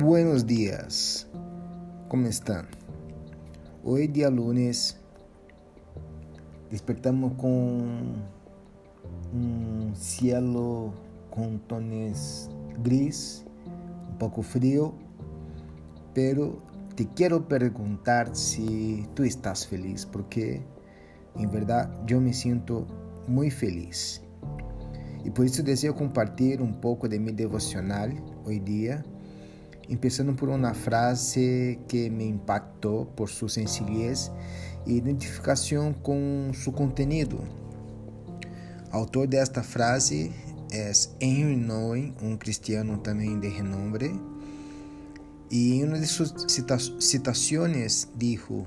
Buenos dias, como estão? Hoje, dia lunes, despertamos com um cielo com tons gris, um pouco frio, pero te quero perguntar se tu estás feliz, porque em verdade eu me sinto muito feliz. E por isso desejo compartilhar um pouco de meu devocional hoje dia, começando por uma frase que me impactou por sua sencillez e identificação com seu conteúdo. O autor desta frase é Henry Nouwen, um cristiano também de renombre, e em uma de suas cita citações dijo: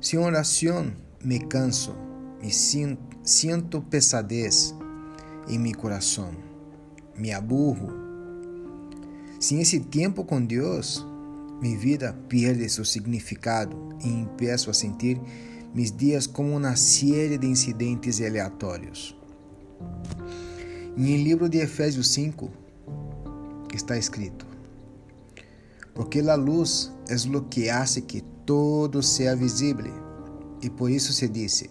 Sem oração me canso, me sinto Siento pesadez em meu coração, me aburro. Sem esse tempo com Deus, minha vida perde seu significado e empeço a sentir meus dias como uma série de incidentes aleatórios. Em livro de Efésios 5 está escrito: Porque a luz é o que hace que todo seja visível, e por isso se diz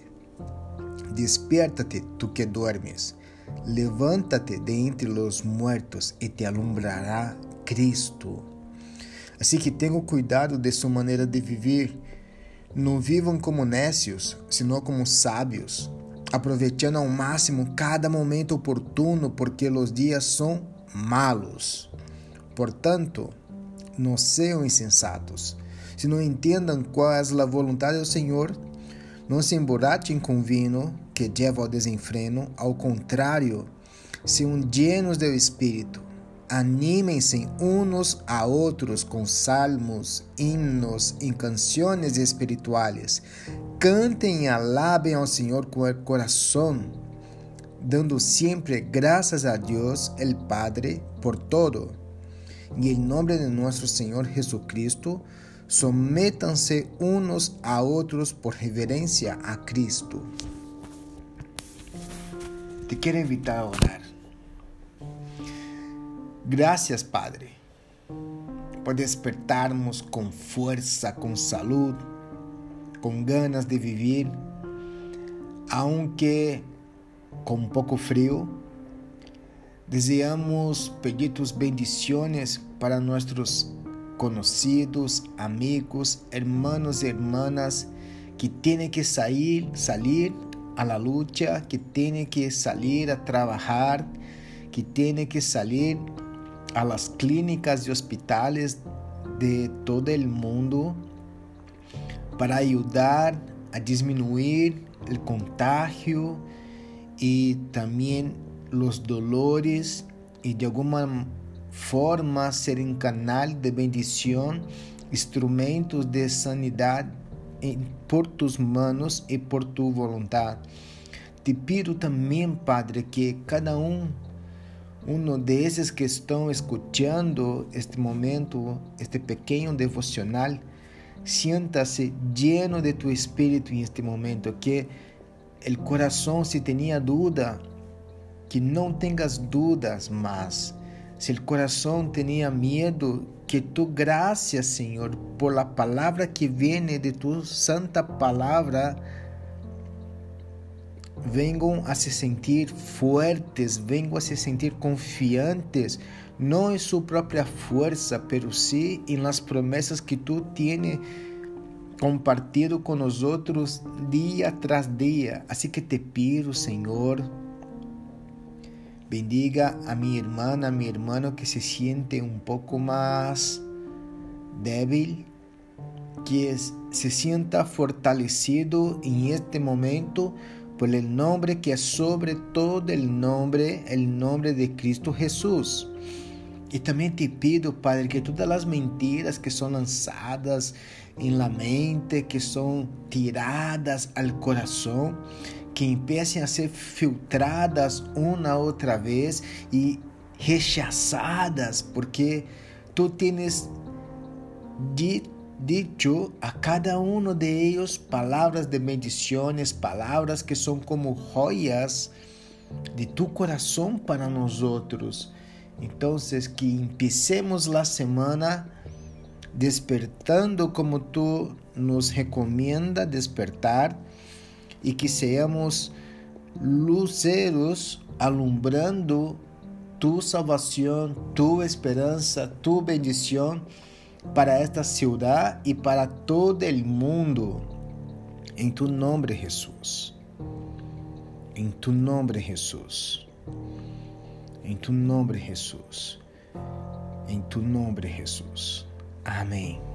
Despiértate tú que duermes, levántate de entre los muertos e te alumbrará Cristo. Assim que tenham cuidado de sua maneira de viver. Não vivam como nécios, senão como sábios, aproveitando ao máximo cada momento oportuno, porque os dias são malos. Portanto, não sejam insensatos. Se não entendam qual é a vontade do Senhor, não se emborrachem com vinho que leva ao desenfreno, ao contrário, sejam llenos do Espírito. Animem-se uns a outros com salmos, hinos e canções espirituais. Cantem e alabem ao Senhor com o coração, dando sempre graças a Deus, el Padre, por todo. E em nome de nosso Senhor Jesucristo, sometam-se uns a outros por reverência a Cristo. Te quero invitar a orar. Graças, Padre, por despertarmos com força, com saúde, com ganas de viver, aunque com um pouco frio. Desejamos pedir tus bendiciones para nossos conocidos, amigos, hermanos e hermanas que têm que sair, salir a la lucha, que tiene que salir a trabajar, que tiene que salir a las clínicas y hospitales de todo el mundo para ayudar a disminuir el contagio y también los dolores y de alguna forma ser un canal de bendición, instrumentos de sanidad por tus manos e por tu vontade. Te pido também, Padre, que cada um um desses que estão escutando este momento, este pequeno devocional, sienta-se lleno de tu espírito em este momento, que o coração se tinha dúvida, que não tenhas dúvidas mais. Se o coração tinha medo, que tu graça, Senhor, por la palavra que vem de tu santa palavra, venham a se sentir fuertes, venham a se sentir confiantes, não em sua própria força, pero sim em las promessas que tu tienes compartido com nós outros dia tras dia. Assim que te pido, Senhor, Bendiga a mi hermana, a mi hermano que se siente un poco más débil, que se sienta fortalecido en este momento por el nombre que es sobre todo el nombre, el nombre de Cristo Jesús. E também te pido, Padre, que todas as mentiras que são lançadas em la mente, que são tiradas ao coração, que empiecem a ser filtradas uma outra vez e rechazadas, porque tu tens dicho a cada um de eles palavras de bendições, palavras que são como joias de tu coração para nós outros. Então, que empecemos a semana despertando como tu nos recomenda despertar e que seamos luceros alumbrando tu salvação, tu esperança, tu bendição para esta ciudad e para todo o mundo. Em tu nome, Jesus. Em tu nome, Jesus. Em tu nome, Jesus. Em tu nome, Jesus. Amém.